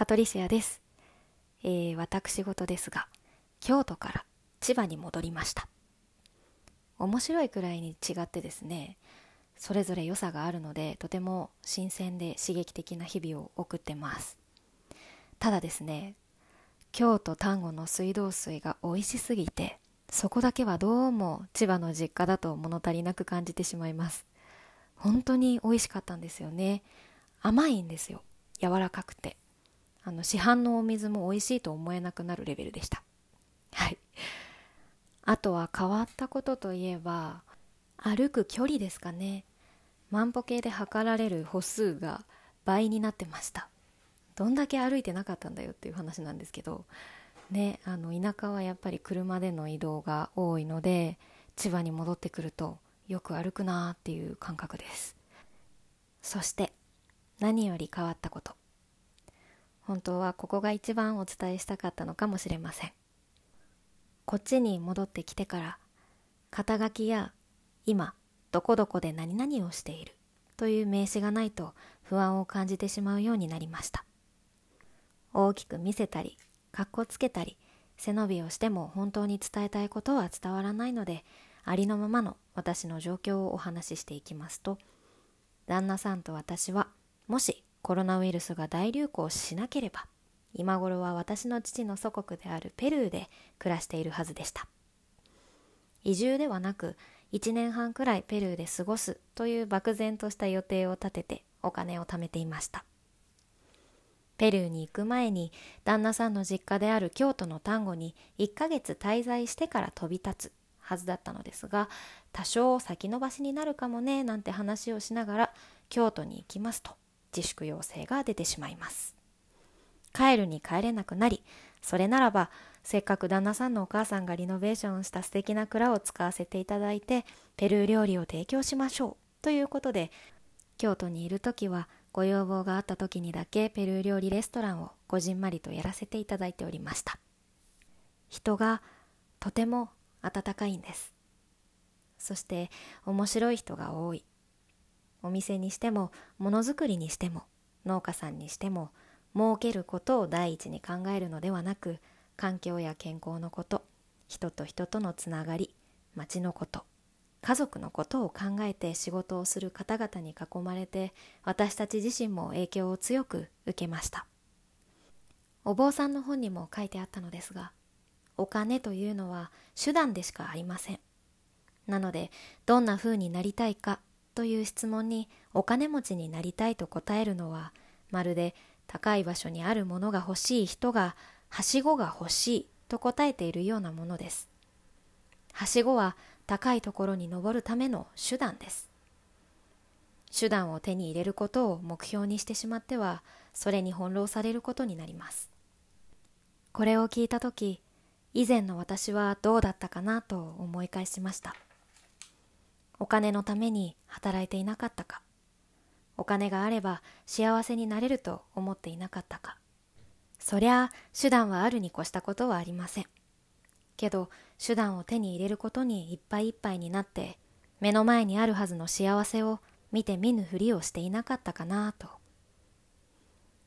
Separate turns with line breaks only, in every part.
パトリシアです、えー、私事ですが京都から千葉に戻りました。面白いくらいに違ってですねそれぞれ良さがあるのでとても新鮮で刺激的な日々を送ってます。ただですね京都丹後の水道水が美味しすぎてそこだけはどうも千葉の実家だと物足りなく感じてしまいます。本当に美味しかったんですよね。甘いんですよ。柔らかくて。あの市販のお水も美味しいと思えなくなるレベルでした。はい。あとは変わったことといえば歩く距離ですかね。万歩計で測られる歩数が倍になってました。どんだけ歩いてなかったんだよっていう話なんですけどねあの田舎はやっぱり車での移動が多いので千葉に戻ってくるとよく歩くなーっていう感覚です。そして何より変わったこと。本当はここが一番お伝えしたかったのかもしれません。こっちに戻ってきてから肩書きや今どこどこで何々をしているという名詞がないと不安を感じてしまうようになりました。大きく見せたりかっこつけたり背伸びをしても本当に伝えたいことは伝わらないのでありのままの私の状況をお話ししていきますと旦那さんと私はもしコロナウイルスが大流行しなければ今頃は私の父の祖国であるペルーで暮らしているはずでした。移住ではなく1年半くらいペルーで過ごすという漠然とした予定を立ててお金を貯めていました。ペルーに行く前に旦那さんの実家である京都の丹後に1ヶ月滞在してから飛び立つはずだったのですが多少先延ばしになるかもねなんて話をしながら京都に行きますと。自粛要請が出てしまいます。帰るに帰れなくなりそれならばせっかく旦那さんのお母さんがリノベーションした素敵な蔵を使わせていただいてペルー料理を提供しましょうということで京都にいる時はご要望があった時にだけペルー料理レストランをこじんまりとやらせていただいておりました。人がとても温かいんです。そして面白い人が多い。お店にしてもものづくりにしても農家さんにしても儲けることを第一に考えるのではなく環境や健康のこと人と人とのつながり町のこと家族のことを考えて仕事をする方々に囲まれて私たち自身も影響を強く受けました。お坊さんの本にも書いてあったのですがお金というのは手段でしかありません。なのでどんな風になりたいかという質問にお金持ちになりたいと答えるのはまるで高い場所にあるものが欲しい人がはしごが欲しいと答えているようなものです。はしごは高いところに登るための手段です。手段を手に入れることを目標にしてしまってはそれに翻弄されることになります。これを聞いた時以前の私はどうだったかなと思い返しました。お金のために働いていなかったか。お金があれば幸せになれると思っていなかったか。そりゃあ手段はあるに越したことはありません。けど手段を手に入れることにいっぱいいっぱいになって目の前にあるはずの幸せを見て見ぬふりをしていなかったかなと。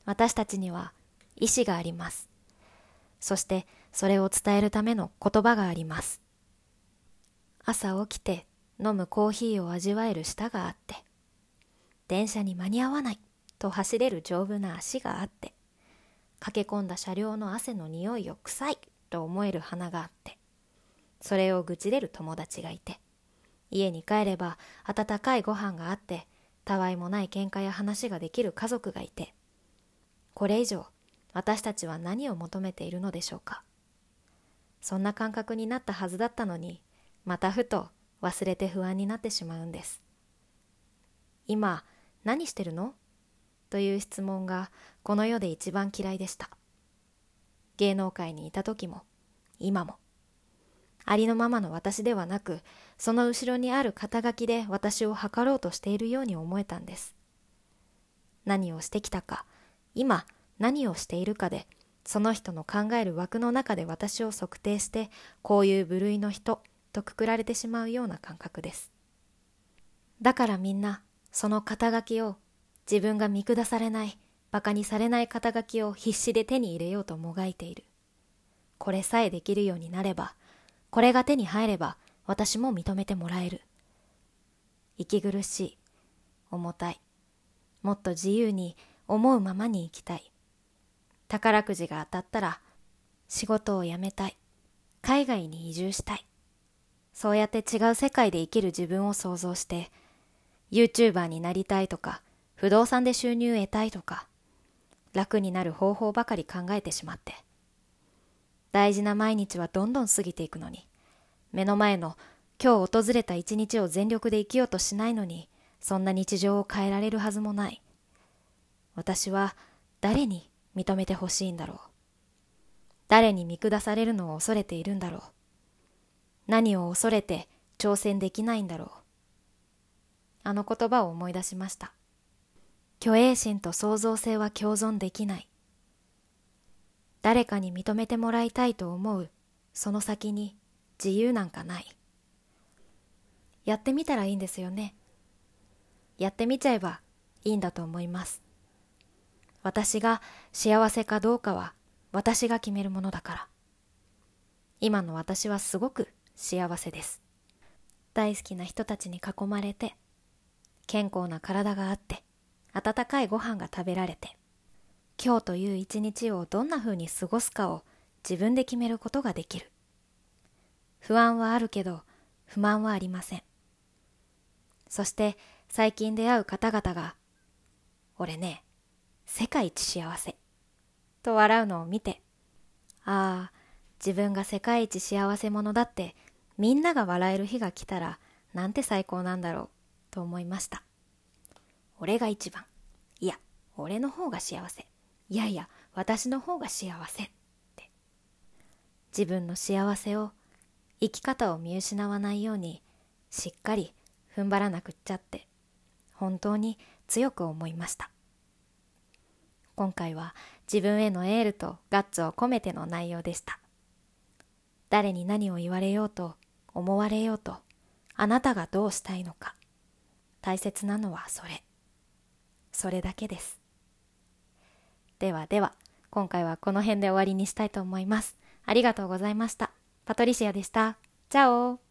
私たちには意志があります。そしてそれを伝えるための言葉があります。朝起きて飲むコーヒーを味わえる舌があって電車に間に合わないと走れる丈夫な足があって駆け込んだ車両の汗の匂いを臭いと思える花があってそれを愚痴れる友達がいて家に帰れば温かいご飯があってたわいもない喧嘩や話ができる家族がいてこれ以上私たちは何を求めているのでしょうか。そんな感覚になったはずだったのにまたふと忘れて不安になってしまうんです。今何してるの？という質問がこの世で一番嫌いでした。芸能界にいた時も今も。ありのままの私ではなくその後ろにある肩書きで私を測ろうとしているように思えたんです。何をしてきたか今何をしているかでその人の考える枠の中で私を測定してこういう部類の人とくくられてしまうような感覚ですだからみんなその肩書きを自分が見下されない馬鹿にされない肩書きを必死で手に入れようともがいている。これさえできるようになれば、これが手に入れば私も認めてもらえる。息苦しい、重たい、もっと自由に思うままに生きたい。宝くじが当たったら仕事を辞めたい。海外に移住したい。そうやって違う世界で生きる自分を想像して、YouTuber になりたいとか、不動産で収入得たいとか、楽になる方法ばかり考えてしまって。大事な毎日はどんどん過ぎていくのに、目の前の今日訪れた一日を全力で生きようとしないのに、そんな日常を変えられるはずもない。私は誰に認めてほしいんだろう。誰に見下されるのを恐れているんだろう。何を恐れて挑戦できないんだろう。あの言葉を思い出しました。虚栄心と創造性は共存できない。誰かに認めてもらいたいと思う、その先に自由なんかない。やってみたらいいんですよね。やってみちゃえばいいんだと思います。私が幸せかどうかは私が決めるものだから。今の私はすごく幸せです。大好きな人たちに囲まれて、健康な体があって、温かいご飯が食べられて、今日という一日をどんな風に過ごすかを自分で決めることができる。不安はあるけど、不満はありません。そして最近出会う方々が、俺ね、世界一幸せ。と笑うのを見て、ああ、自分が世界一幸せ者だってみんなが笑える日が来たらなんて最高なんだろうと思いました。俺が一番。いや、俺の方が幸せ。いやいや、私の方が幸せって。自分の幸せを、生き方を見失わないように、しっかり踏ん張らなくっちゃって、本当に強く思いました。今回は自分へのエールとガッツを込めての内容でした。誰に何を言われようと思われようとあなたがどうしたいのか。大切なのはそれ。それだけです。ではでは今回はこの辺で終わりにしたいと思います。ありがとうございました。パトリシアでした。チャオ。